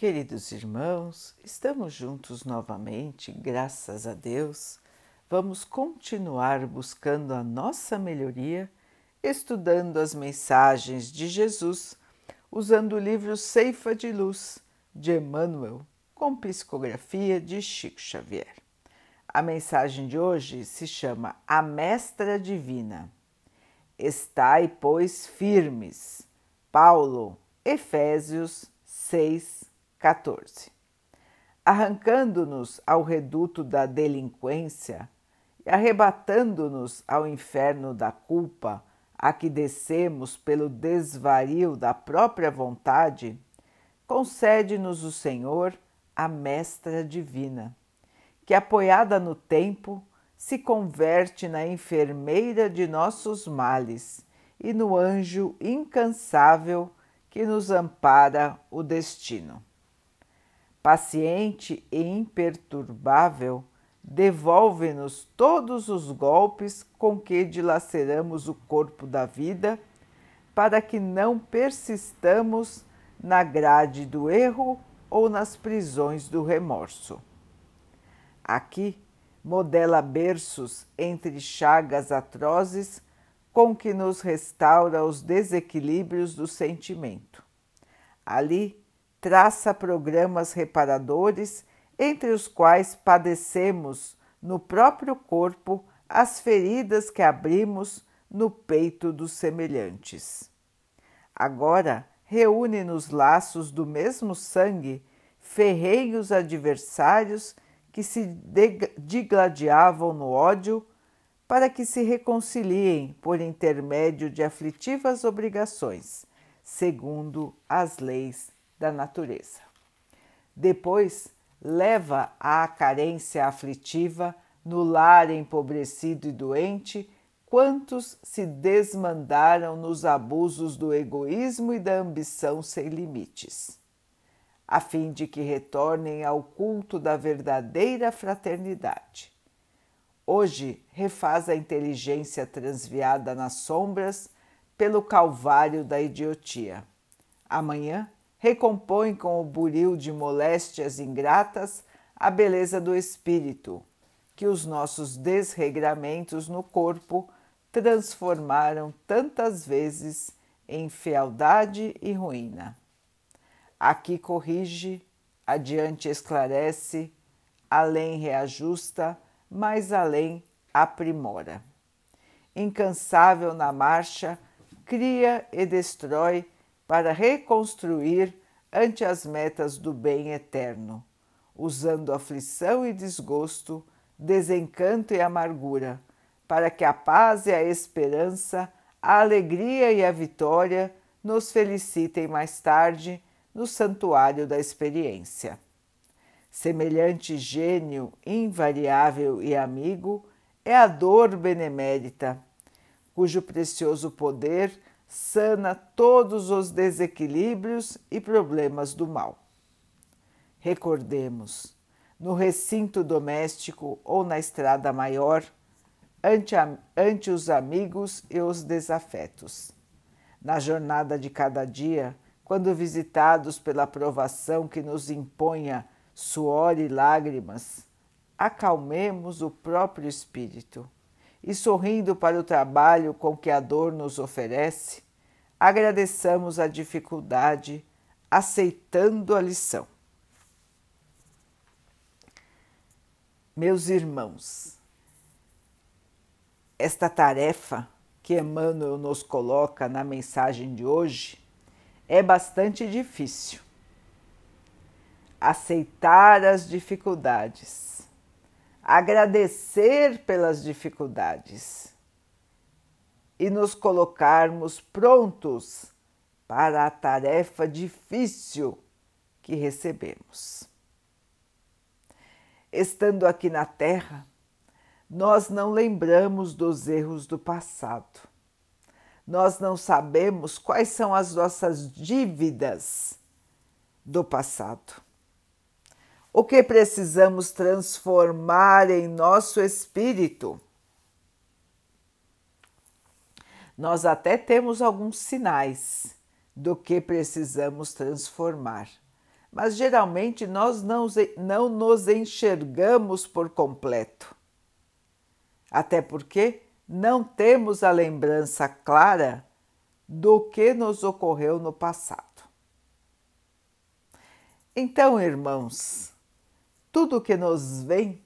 Queridos irmãos, estamos juntos novamente, graças a Deus. Vamos continuar buscando a nossa melhoria, estudando as mensagens de Jesus, usando o livro Ceifa de Luz de Emmanuel, com psicografia de Chico Xavier. A mensagem de hoje se chama A Mestra Divina. Estai, pois, firmes. Paulo, Efésios 6, 14. Arrancando-nos ao reduto da delinquência e arrebatando-nos ao inferno da culpa, a que descemos pelo desvario da própria vontade, concede-nos o Senhor a Mestra Divina, que, apoiada no tempo, se converte na enfermeira de nossos males e no anjo incansável que nos ampara o destino paciente e imperturbável, devolve-nos todos os golpes com que dilaceramos o corpo da vida, para que não persistamos na grade do erro ou nas prisões do remorso. Aqui modela berços entre chagas atrozes com que nos restaura os desequilíbrios do sentimento. Ali traça programas reparadores, entre os quais padecemos no próprio corpo as feridas que abrimos no peito dos semelhantes. Agora reúne nos laços do mesmo sangue ferrenhos adversários que se digladiavam no ódio para que se reconciliem por intermédio de aflitivas obrigações, segundo as leis da natureza. Depois, leva à carência aflitiva no lar empobrecido e doente quantos se desmandaram nos abusos do egoísmo e da ambição sem limites, a fim de que retornem ao culto da verdadeira fraternidade. Hoje refaz a inteligência transviada nas sombras pelo calvário da idiotia. Amanhã recompõe com o buril de moléstias ingratas a beleza do espírito, que os nossos desregramentos no corpo transformaram tantas vezes em fealdade e ruína. Aqui corrige, adiante esclarece, além reajusta, mais além aprimora. Incansável na marcha, cria e destrói para reconstruir ante as metas do bem eterno, usando aflição e desgosto, desencanto e amargura, para que a paz e a esperança, a alegria e a vitória nos felicitem mais tarde no santuário da experiência. Semelhante gênio invariável e amigo é a dor benemérita, cujo precioso poder sana todos os desequilíbrios e problemas do mal. Recordemos, no recinto doméstico ou na estrada maior, ante, a, ante os amigos e os desafetos. Na jornada de cada dia, quando visitados pela provação que nos imponha suor e lágrimas, acalmemos o próprio espírito e sorrindo para o trabalho com que a dor nos oferece, agradeçamos a dificuldade, aceitando a lição. Meus irmãos, esta tarefa que Emmanuel nos coloca na mensagem de hoje é bastante difícil. Aceitar as dificuldades agradecer pelas dificuldades e nos colocarmos prontos para a tarefa difícil que recebemos. Estando aqui na Terra, nós não lembramos dos erros do passado. Nós não sabemos quais são as nossas dívidas do passado o que precisamos transformar em nosso espírito. Nós até temos alguns sinais do que precisamos transformar, mas geralmente nós não, não nos enxergamos por completo. Até porque não temos a lembrança clara do que nos ocorreu no passado. Então, irmãos, tudo que nos vem,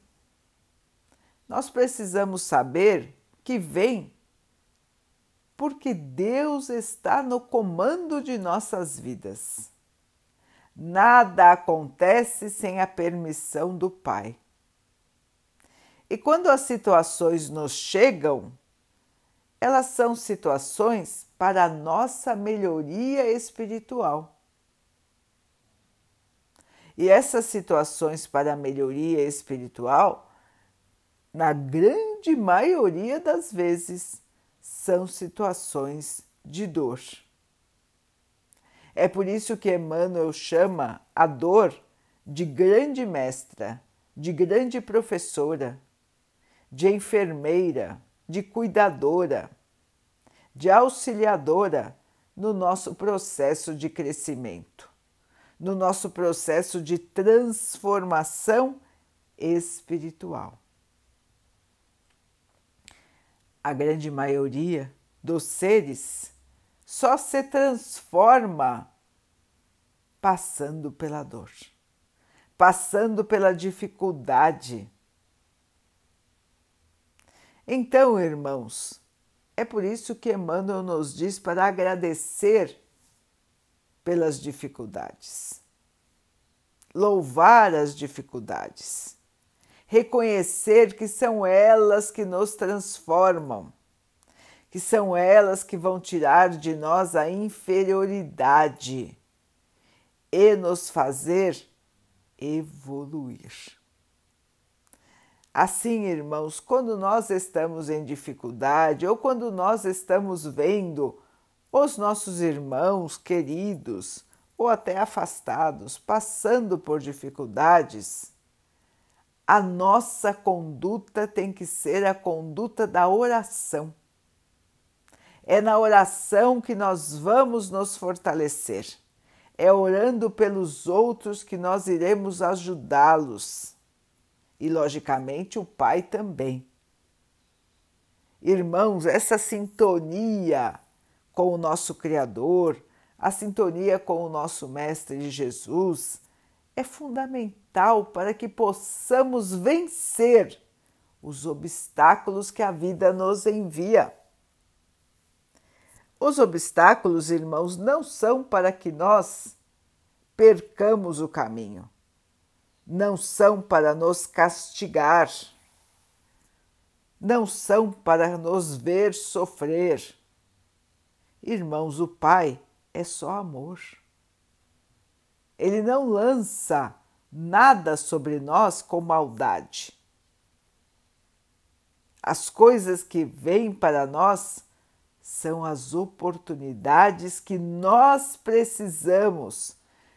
nós precisamos saber que vem porque Deus está no comando de nossas vidas. Nada acontece sem a permissão do Pai. E quando as situações nos chegam, elas são situações para a nossa melhoria espiritual. E essas situações para a melhoria espiritual, na grande maioria das vezes, são situações de dor. É por isso que Emmanuel chama a dor de grande mestra, de grande professora, de enfermeira, de cuidadora, de auxiliadora no nosso processo de crescimento, no nosso processo de transformação espiritual. A grande maioria dos seres só se transforma passando pela dor, passando pela dificuldade. Então, irmãos, é por isso que Emmanuel nos diz para agradecer pelas dificuldades, louvar as dificuldades, reconhecer que são elas que nos transformam que são elas que vão tirar de nós a inferioridade e nos fazer evoluir. Assim, irmãos, quando nós estamos em dificuldade ou quando nós estamos vendo os nossos irmãos queridos ou até afastados passando por dificuldades, a nossa conduta tem que ser a conduta da oração é na oração que nós vamos nos fortalecer. É orando pelos outros que nós iremos ajudá-los. E, logicamente, o Pai também. Irmãos, essa sintonia com o nosso Criador, a sintonia com o nosso Mestre Jesus, é fundamental para que possamos vencer os obstáculos que a vida nos envia. Os obstáculos, irmãos, não são para que nós percamos o caminho, não são para nos castigar, não são para nos ver sofrer. Irmãos, o Pai é só amor. Ele não lança nada sobre nós com maldade. As coisas que vêm para nós são as oportunidades que nós precisamos,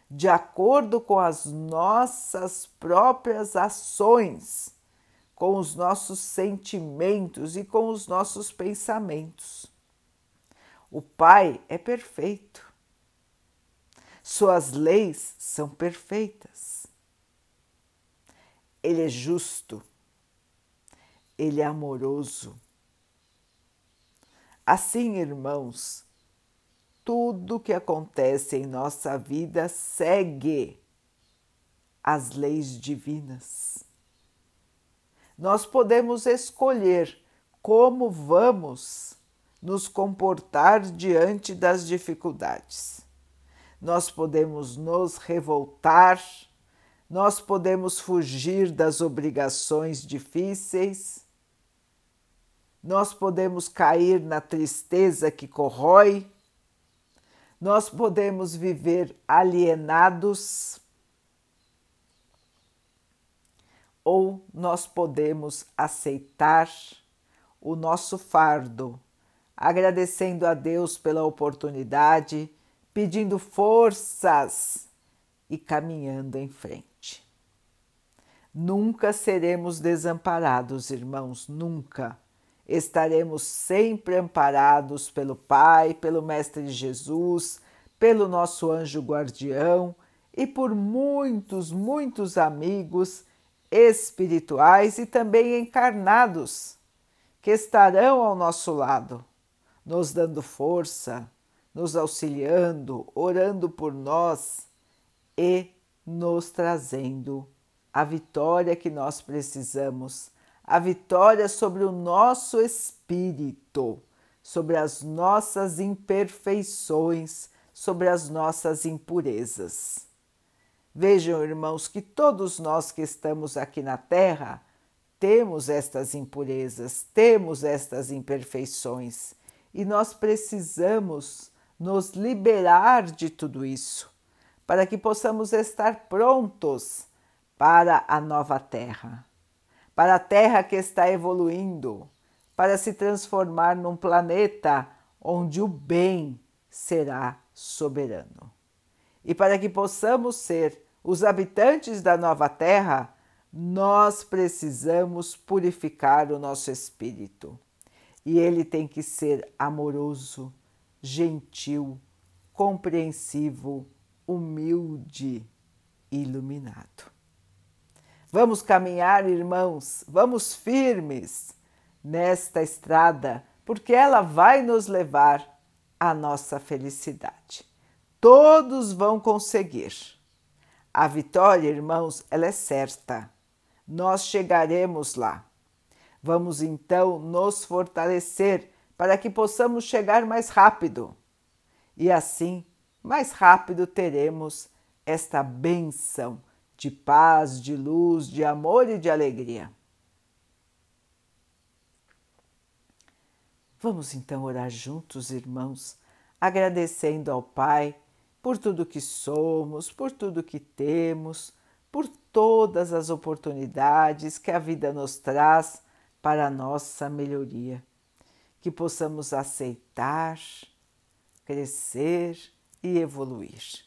de acordo com as nossas próprias ações, com os nossos sentimentos e com os nossos pensamentos. O Pai é perfeito. Suas leis são perfeitas. Ele é justo. Ele é amoroso Assim, irmãos, tudo que acontece em nossa vida segue as leis divinas. Nós podemos escolher como vamos nos comportar diante das dificuldades. Nós podemos nos revoltar, nós podemos fugir das obrigações difíceis nós podemos cair na tristeza que corrói, nós podemos viver alienados ou nós podemos aceitar o nosso fardo, agradecendo a Deus pela oportunidade, pedindo forças e caminhando em frente. Nunca seremos desamparados, irmãos, nunca estaremos sempre amparados pelo Pai, pelo Mestre Jesus, pelo nosso anjo guardião e por muitos, muitos amigos espirituais e também encarnados que estarão ao nosso lado, nos dando força, nos auxiliando, orando por nós e nos trazendo a vitória que nós precisamos, a vitória sobre o nosso espírito, sobre as nossas imperfeições, sobre as nossas impurezas. Vejam, irmãos, que todos nós que estamos aqui na Terra temos estas impurezas, temos estas imperfeições e nós precisamos nos liberar de tudo isso para que possamos estar prontos para a nova Terra, para a Terra que está evoluindo, para se transformar num planeta onde o bem será soberano. E para que possamos ser os habitantes da nova Terra, nós precisamos purificar o nosso espírito. E ele tem que ser amoroso, gentil, compreensivo, humilde iluminado. Vamos caminhar, irmãos, vamos firmes nesta estrada, porque ela vai nos levar à nossa felicidade. Todos vão conseguir. A vitória, irmãos, ela é certa nós chegaremos lá. Vamos então nos fortalecer para que possamos chegar mais rápido. E assim, mais rápido teremos esta benção de paz, de luz, de amor e de alegria. Vamos então orar juntos, irmãos, agradecendo ao Pai por tudo que somos, por tudo que temos por todas as oportunidades que a vida nos traz para nossa melhoria. Que possamos aceitar, crescer e evoluir.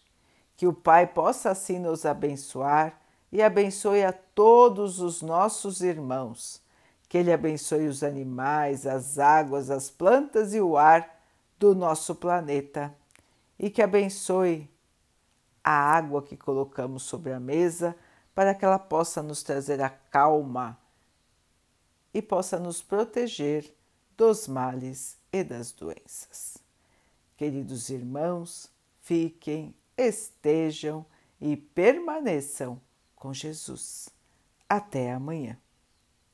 Que o Pai possa assim nos abençoar e abençoe a todos os nossos irmãos. Que Ele abençoe os animais, as águas, as plantas e o ar do nosso planeta. E que abençoe a água que colocamos sobre a mesa para que ela possa nos trazer a calma e possa nos proteger dos males e das doenças. Queridos irmãos, fiquem, estejam e permaneçam com Jesus. Até amanhã.